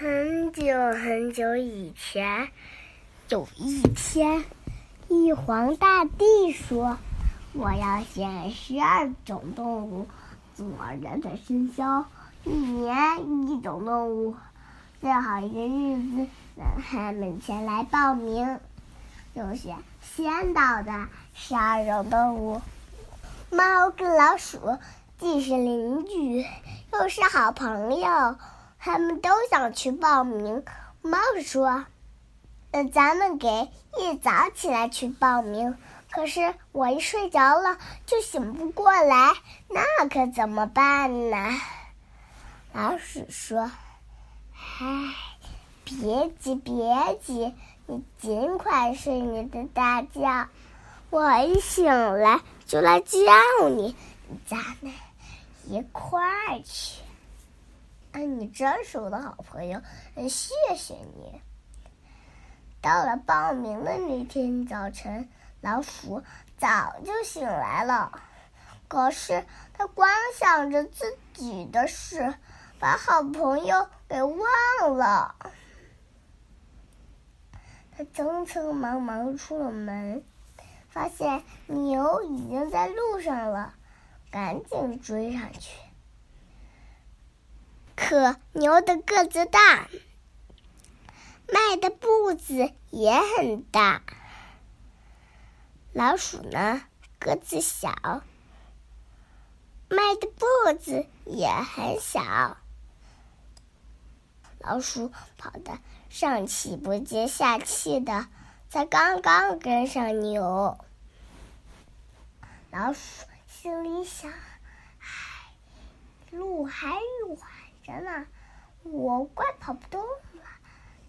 很久很久以前，有一天，玉皇大帝说：“我要选十二种动物做人的生肖，一年一种动物。最好一个日子，让他们前来报名。就选先到的十二种动物。猫跟老鼠既是邻居，又是好朋友。”他们都想去报名。猫说：“嗯咱们给一早起来去报名。可是我一睡着了就醒不过来，那可怎么办呢？”老鼠说：“唉，别急，别急，你尽快睡你的大觉。我一醒来就来叫你，咱们一块儿去。”哎，你真是我的好朋友，谢谢你。到了报名的那天早晨，老鼠早就醒来了，可是他光想着自己的事，把好朋友给忘了。他匆匆忙忙出了门，发现牛已经在路上了，赶紧追上去。可牛的个子大，迈的步子也很大。老鼠呢，个子小，迈的步子也很小。老鼠跑得上气不接下气的，才刚刚跟上牛。老鼠心里想：“唉，路还远。”真的，我快跑不动了，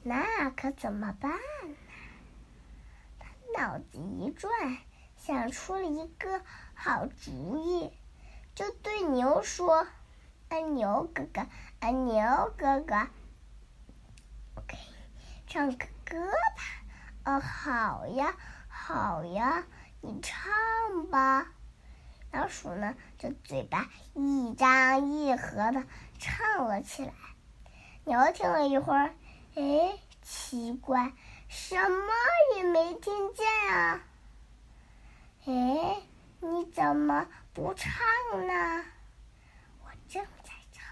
那可怎么办呢？他脑子一转，想出了一个好主意，就对牛说：“啊，牛哥哥，啊，牛哥哥，我给你唱个歌吧。”“哦，好呀，好呀，你唱吧。”老鼠呢，就嘴巴一张一合的唱了起来。牛听了一会儿，哎，奇怪，什么也没听见啊！哎，你怎么不唱呢？我正在唱，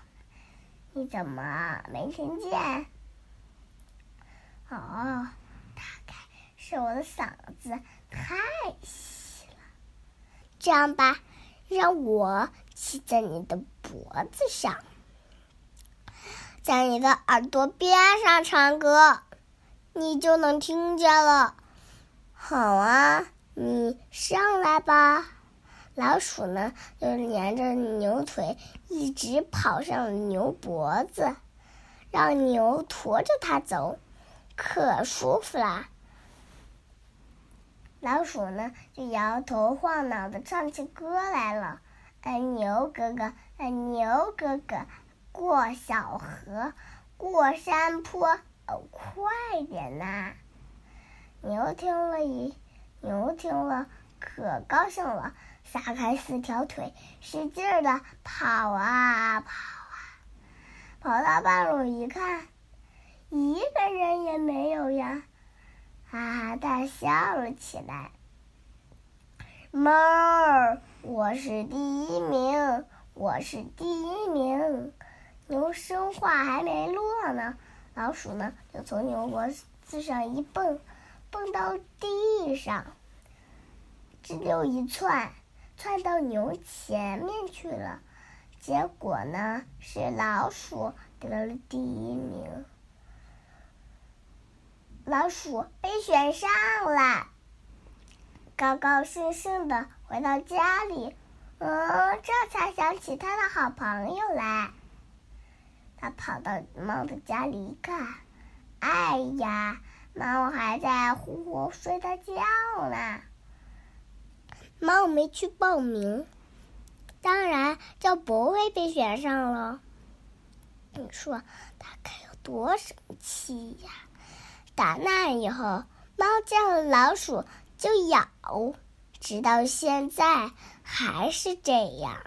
你怎么没听见？哦，大概是我的嗓子太细了。这样吧。让我骑在你的脖子上，在你的耳朵边上唱歌，你就能听见了。好啊，你上来吧。老鼠呢，就连着牛腿一直跑上牛脖子，让牛驮着它走，可舒服啦。老鼠呢，就摇头晃脑的唱起歌来了。哎，牛哥哥，哎，牛哥哥，过小河，过山坡，哦，快点呐！牛听了一，牛听了可高兴了，撒开四条腿，使劲儿的跑啊跑啊，跑到半路一看，一个人也没有呀。哈哈大笑了起来。猫儿，我是第一名，我是第一名。牛生话还没落呢，老鼠呢就从牛脖子上一蹦，蹦到地上，直溜一窜，窜到牛前面去了。结果呢，是老鼠得了第一名。老鼠被选上了，高高兴兴的回到家里，嗯，这才想起他的好朋友来。他跑到猫的家里一看，哎呀，猫还在呼呼睡大觉呢。猫没去报名，当然就不会被选上了。你说他该有多生气呀？打那以后，猫见了老鼠就咬，直到现在还是这样。